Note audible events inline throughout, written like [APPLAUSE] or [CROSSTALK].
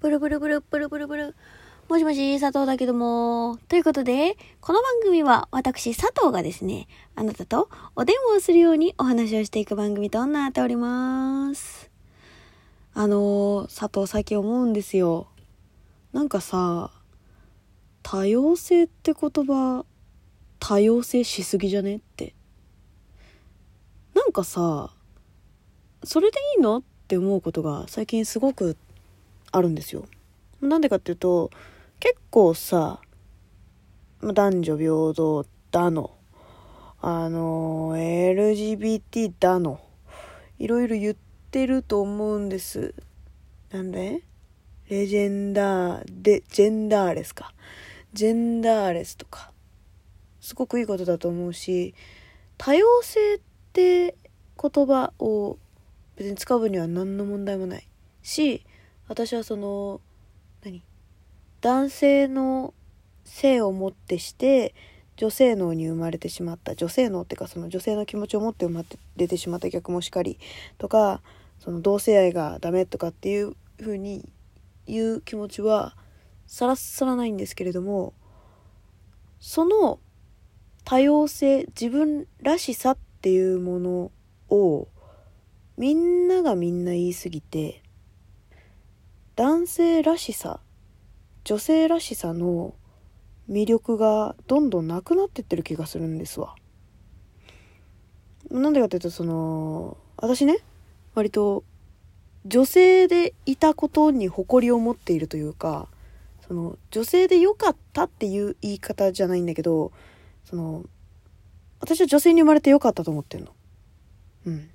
ブルブルブルブルブルブル。もしもし、佐藤だけども。ということで、この番組は私、佐藤がですね、あなたとお電話をするようにお話をしていく番組となっております。あのー、佐藤最近思うんですよ。なんかさ、多様性って言葉、多様性しすぎじゃねって。なんかさ、それでいいのって思うことが最近すごくあるんですよ。なんでかっていうと、結構さ、男女平等だの、あの、LGBT だの、いろいろ言ってると思うんです。なんで？レジェンダー、で、ジェンダーレスか。ジェンダーレスとか。すごくいいことだと思うし、多様性って言葉を別に使う分には何の問題もないし私はその何？男性の性をもってして女性脳に生まれてしまった。女性脳っていうかその女性の気持ちを持って生まれてしまった逆もしかりとかその同性愛がダメとかっていう風に言う気持ちはさらさらないんですけれどもその多様性自分らしさっていうものをみんながみんな言い過ぎて男性らしさ女性らしさの魅力がどんどんなくなってってる気がするんですわ。なんでかっていうとその私ね割と女性でいたことに誇りを持っているというかその女性で良かったっていう言い方じゃないんだけどその私は女性に生まれて良かったと思ってるの。うん。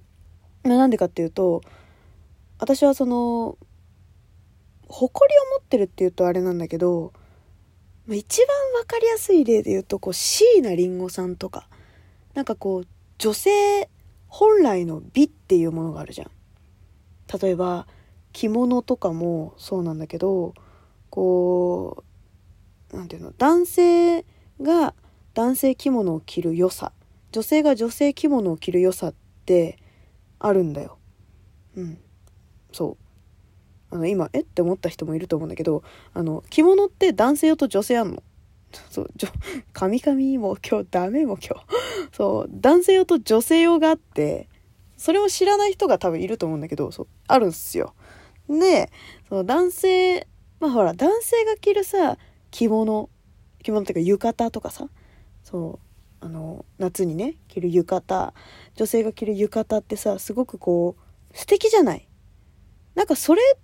なんでかっていうと私はその誇りを持ってるっていうとあれなんだけどまあ一番わかりやすい例で言うとこう椎名林檎さんとかなんかこう女性本来の美っていうものがあるじゃん。例えば着物とかもそうなんだけどこうなんていうの男性が男性着物を着る良さ女性が女性着物を着る良さってあるんだよ。うん。そ。あの、今、え？って思った人もいると思うんだけど、あの、着物って男性用と女性あんの？[LAUGHS] そう、じょ、カミも今日ダメも今日。そう、男性用と女性用があって、それを知らない人が多分いると思うんだけど、そう、あるんすよ。で、その男性、まあほら、男性が着るさ、着物、着物っていうか浴衣とかさ、そう、あの、夏にね、着る浴衣、女性が着る浴衣ってさ、すごくこう、素敵じゃない？なんかそれをも、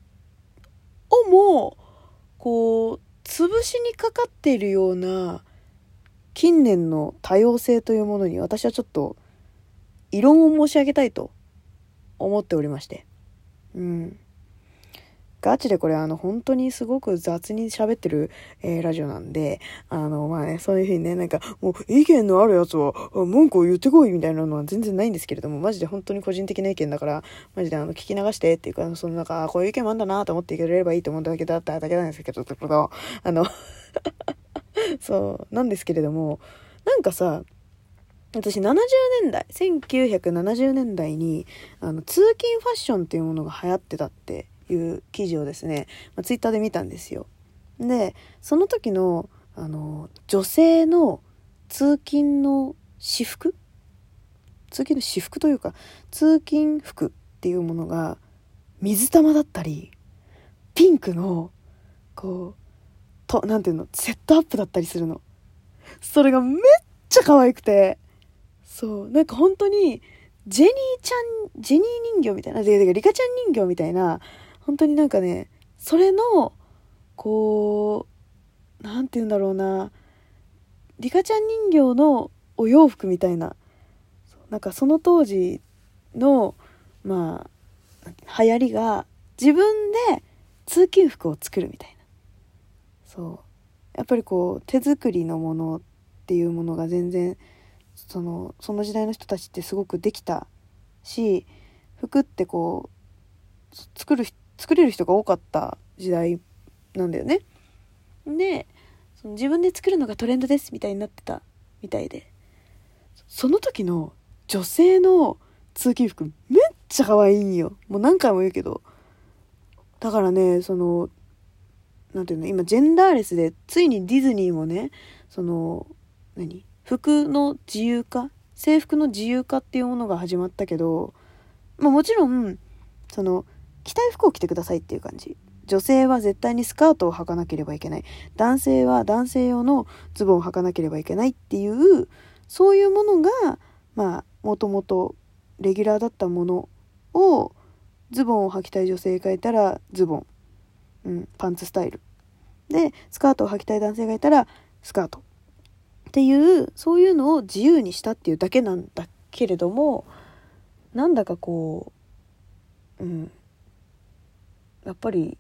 こう、潰しにかかっているような、近年の多様性というものに私はちょっと、異論を申し上げたいと思っておりまして。うん。ガチでこれあの本当にすごく雑に喋ってる、えーラジオなんで、あのまあね、そういうふうにね、なんかもう意見のあるやつは文句を言ってこいみたいなのは全然ないんですけれども、マジで本当に個人的な意見だから、マジであの聞き流してっていうか、そのなんか、こういう意見もあんだなと思ってくれればいいと思っただけだっただけなんですけど、あの、[LAUGHS] そう、なんですけれども、なんかさ、私70年代、1970年代に、あの、通勤ファッションっていうものが流行ってたっていう記事をですね、まあ、ツイッターで見たんですよ。で、その時の、あの、女性の通勤の私服？通勤の私服というか、通勤服っていうものが、水玉だったり、ピンクの、こう、と、なていうの、セットアップだったりするの。それがめっちゃ可愛くて、そう、なんか本当に、ジェニーちゃん、ジェニー人形みたいな、でリカちゃん人形みたいな、本当になんかね、それの、こう、なんて言うんだろうな、リカちゃん人形のお洋服みたいな、なんかその当時の、まあ、流行りが、自分で通勤服を作るみたいな。そう。やっぱりこう、手作りのものっていうものが全然、そのその時代の人たちってすごくできたし服ってこう作る人作れる人が多かった時代なんだよね。でその自分で作るのがトレンドですみたいになってたみたいで。その時の女性の通勤服めっちゃ可愛いんよ。もう何回も言うけど。だからねそのなんていうの、今ジェンダーレスで、ついにディズニーもね、その、何服の自由化？制服の自由化っていうものが始まったけど、まあもちろん、その、着たい服を着てくださいっていう感じ。女性は絶対にスカートを履かなければいけない。男性は男性用のズボンを履かなければいけないっていう、そういうものが、まあ、もともとレギュラーだったものを、ズボンを履きたい女性がいたらズボン。うん、パンツスタイル。で、スカートを履きたい男性がいたらスカート。っていう、そういうのを自由にしたっていうだけなんだけれども、なんだかこう、うん。やっぱり、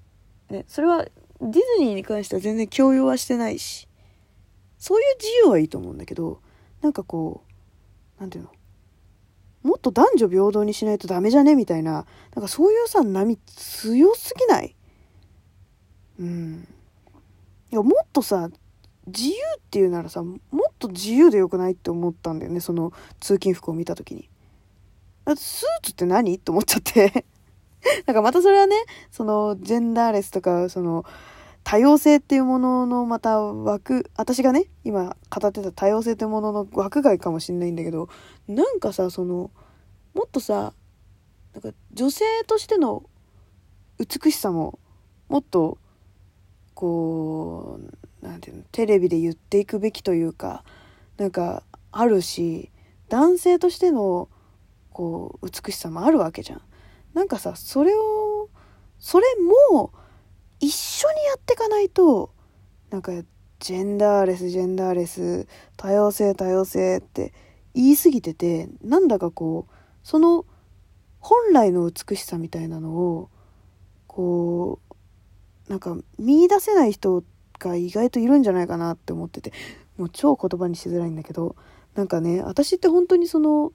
ね、それはディズニーに関しては全然強要はしてないし、そういう自由はいいと思うんだけど、なんかこう、なんていうのもっと男女平等にしないとダメじゃね？みたいな、なんかそういうさ、波強すぎない？うん。いや、もっとさ、自由っていうならさ、もっと自由でよくないって思ったんだよね、その通勤服を見た時に。だってスーツって何？って思っちゃって [LAUGHS] なんかまたそれはね、そのジェンダーレスとか、その多様性っていうもののまた枠、私がね、今語ってた多様性っていうものの枠外かもしんないんだけど、なんかさ、その、もっとさ、なんか女性としての美しさももっとこう何て言うのテレビで言っていくべきというかなんかあるし男性としてのこう美しさもあるわけじゃん。なんかさそれをそれも一緒にやっていかないとなんかジェンダーレスジェンダーレス多様性多様性って言い過ぎててなんだかこうその本来の美しさみたいなのをこうなんか見出せない人が意外といるんじゃないかなって思っててもう超言葉にしづらいんだけどなんかね私って本当にその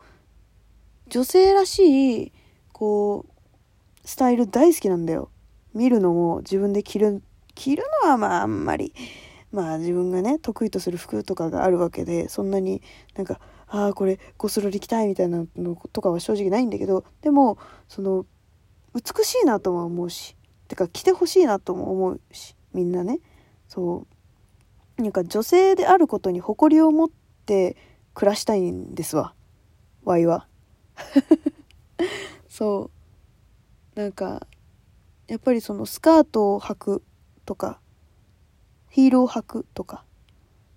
女性らしいこうスタイル大好きなんだよ。見るのも自分で着る着るのはまああんまりまあ自分がね得意とする服とかがあるわけでそんなになんかああこれゴスロリ着たいみたいなのとかは正直ないんだけどでもその美しいなとは思うしてか来てほしいなとも思うしみんなね。そう。なんか女性であることに誇りを持って暮らしたいんですわ。ワイは。[LAUGHS] そうなんかやっぱりそのスカートを履くとかヒールを履くとか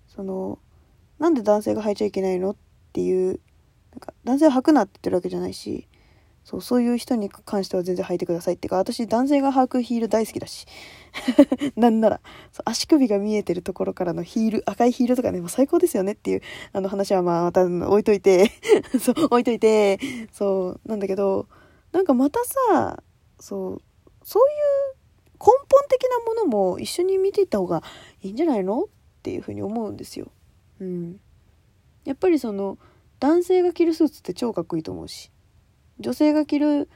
そのなんで男性が履いちゃいけないのっていうなんか男性は履くなって言ってるわけじゃないしそう、そういう人に関しては全然履いてくださいっていうか、私男性が履くヒール大好きだし。[LAUGHS] なんならそう、足首が見えてるところからのヒール、赤いヒールとかね、もう最高ですよねっていう、あの話はまあまた置いといて [LAUGHS] そう、置いといて、そう、なんだけど、なんかまたさ、そう、そういう根本的なものも一緒に見ていった方がいいんじゃないのっていうふうに思うんですよ。うん。やっぱりその、男性が着るスーツって超かっこいいと思うし。女性が着る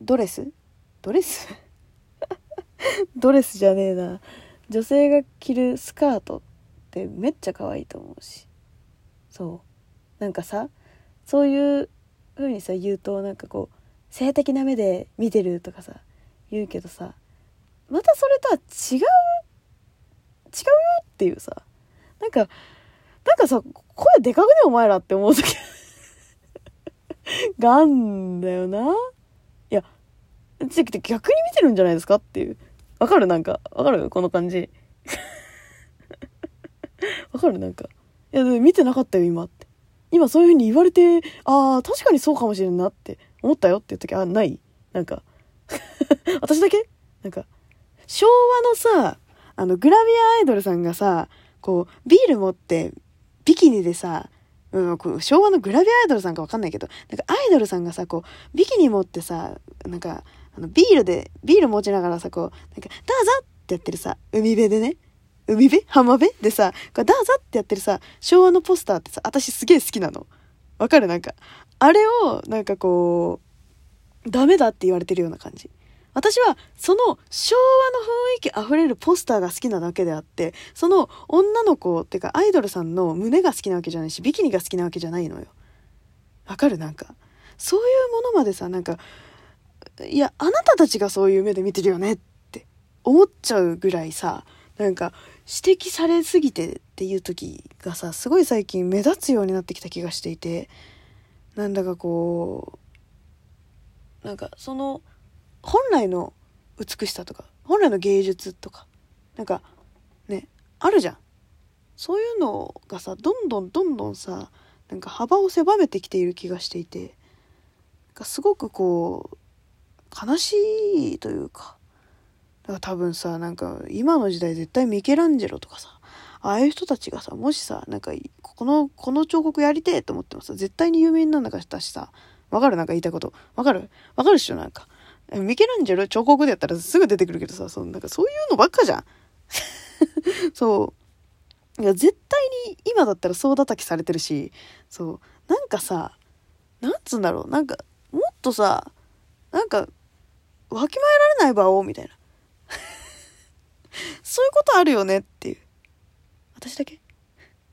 ドレス？ドレス？[LAUGHS] ドレスじゃねえな女性が着るスカートってめっちゃ可愛いと思うしそうなんかさそういう風にさ言うとなんかこう性的な目で見てるとかさ言うけどさまたそれとは違う違うよっていうさなんかなんかさ声でかくねお前らって思う時 [LAUGHS] がんだよな。いや、逆に見てるんじゃないですかっていう。わかる？なんか。わかる？この感じ。[LAUGHS] わかる？なんか。いや、見てなかったよ、今って。今そういう風に言われて、ああ、確かにそうかもしれんなって思ったよっていう時、あ、ない？なんか。[LAUGHS] 私だけ？なんか、昭和のさ、あの、グラビアアイドルさんがさ、こう、ビール持って、ビキニでさ、うん、昭和のグラビアアイドルさんかわかんないけど、なんかアイドルさんがさ、こう、ビキニ持ってさ、なんか、あの、ビールで、ビール持ちながらさ、こう、なんか、どうぞってやってるさ、海辺でね、海辺？浜辺？でさ、こうどうぞってやってるさ、昭和のポスターってさ、私すげえ好きなの。わかる？なんか、あれを、なんかこう、ダメだって言われてるような感じ。私はその昭和の雰囲気あふれるポスターが好きなだけであって、その女の子っていうかアイドルさんの胸が好きなわけじゃないし、ビキニが好きなわけじゃないのよ。わかる？なんか。そういうものまでさ、なんか、いや、あなたたちがそういう目で見てるよねって思っちゃうぐらいさ、なんか指摘されすぎてっていう時がさ、すごい最近目立つようになってきた気がしていて、なんだかこう、なんかその、本来の美しさとか、本来の芸術とか、なんかね、あるじゃん。そういうのがさ、どんどんどんどんさ、なんか幅を狭めてきている気がしていて、すごくこう、悲しいというか、だから多分さ、なんか今の時代絶対ミケランジェロとかさ、ああいう人たちがさ、もしさ、なんか、この、この彫刻やりてえと思ってもさ、絶対に有名になんなかったしさ、わかる？なんか言いたいこと。わかる？わかるっしょなんか。ミケランジェロ彫刻でやったらすぐ出てくるけどさ、そなんかそういうのばっかじゃん。[LAUGHS] そう。いや、絶対に今だったら総叩きされてるし、そう。なんかさ、なんつうんだろう？なんか、もっとさ、なんか、わきまえられない場を、みたいな。[LAUGHS] そういうことあるよねっていう。私だけ？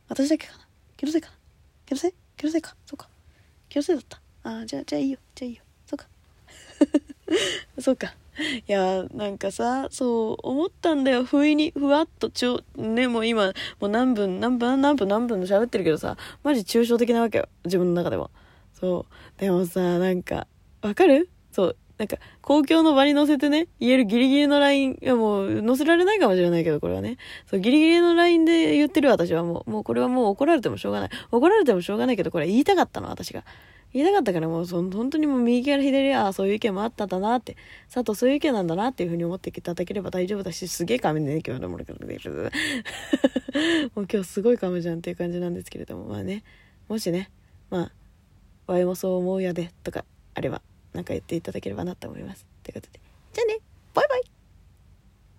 私だけかな？気のせいかな？気のせい？気のせいか？そうか気のせいだった。ああ、じゃあ、じゃあいいよ。じゃあいいよ。そうか。[LAUGHS] そうか。いやなんかさ、そう思ったんだよ。不意に、ふわっと、ちょ、ね、もう今、もう何分、何分、何分、何分の喋ってるけどさ、マジ抽象的なわけよ。自分の中では。そう。でもさ、なんか、わかる？そう。なんか、公共の場に載せてね、言えるギリギリのライン、いやもう、載せられないかもしれないけど、これはね。そう、ギリギリのラインで言ってる私はもう、もうこれはもう怒られてもしょうがない。怒られてもしょうがないけど、これ言いたかったの、私が。言いたかったからもうその本当にもう右から左ああそういう意見もあったんだなって佐藤そういう意見なんだなっていうふうに思っていただければ大丈夫だしすげえ髪ね今日のものからもう今日すごい髪じゃんっていう感じなんですけれどもまあねもしねまあわいもそう思うやでとかあればなんか言っていただければなと思います。ということで。じゃあね。バイバイ。